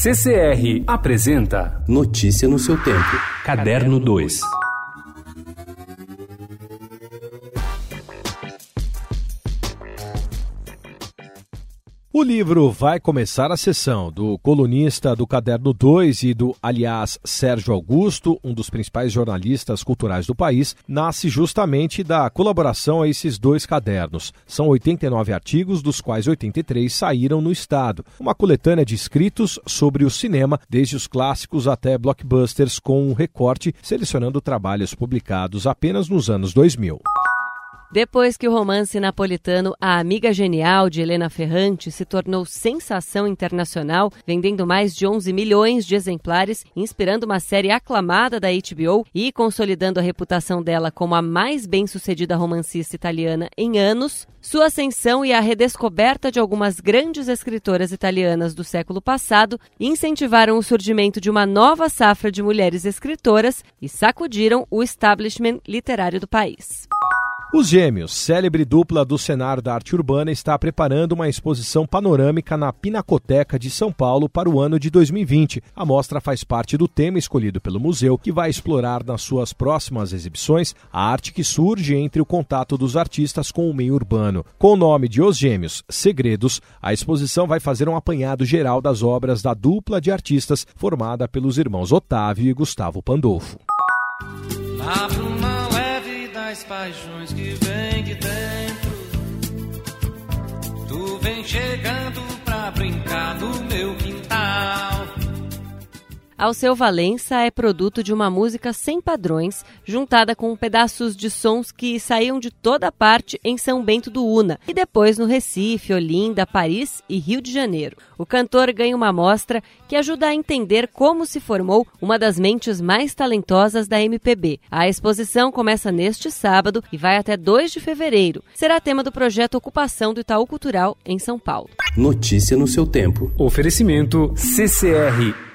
CCR apresenta Notícia no seu tempo. Caderno 2. O livro Vai Começar a Sessão, do colunista do Caderno 2 e do, aliás, Sérgio Augusto, um dos principais jornalistas culturais do país, nasce justamente da colaboração a esses dois cadernos. São 89 artigos, dos quais 83 saíram no Estado. Uma coletânea de escritos sobre o cinema, desde os clássicos até blockbusters, com um recorte selecionando trabalhos publicados apenas nos anos 2000. Depois que o romance napolitano A Amiga Genial de Helena Ferrante se tornou sensação internacional, vendendo mais de 11 milhões de exemplares, inspirando uma série aclamada da HBO e consolidando a reputação dela como a mais bem-sucedida romancista italiana em anos, sua ascensão e a redescoberta de algumas grandes escritoras italianas do século passado incentivaram o surgimento de uma nova safra de mulheres escritoras e sacudiram o establishment literário do país. Os Gêmeos, célebre dupla do cenário da arte urbana, está preparando uma exposição panorâmica na Pinacoteca de São Paulo para o ano de 2020. A mostra faz parte do tema escolhido pelo museu, que vai explorar nas suas próximas exibições a arte que surge entre o contato dos artistas com o meio urbano. Com o nome de Os Gêmeos, Segredos, a exposição vai fazer um apanhado geral das obras da dupla de artistas formada pelos irmãos Otávio e Gustavo Pandolfo as paixões que vem de dentro. Tu vem chegando Alceu Valença é produto de uma música sem padrões, juntada com pedaços de sons que saíam de toda parte em São Bento do Una e depois no Recife, Olinda, Paris e Rio de Janeiro. O cantor ganha uma mostra que ajuda a entender como se formou uma das mentes mais talentosas da MPB. A exposição começa neste sábado e vai até 2 de fevereiro. Será tema do projeto Ocupação do Itaú Cultural em São Paulo. Notícia no seu tempo. Oferecimento CCR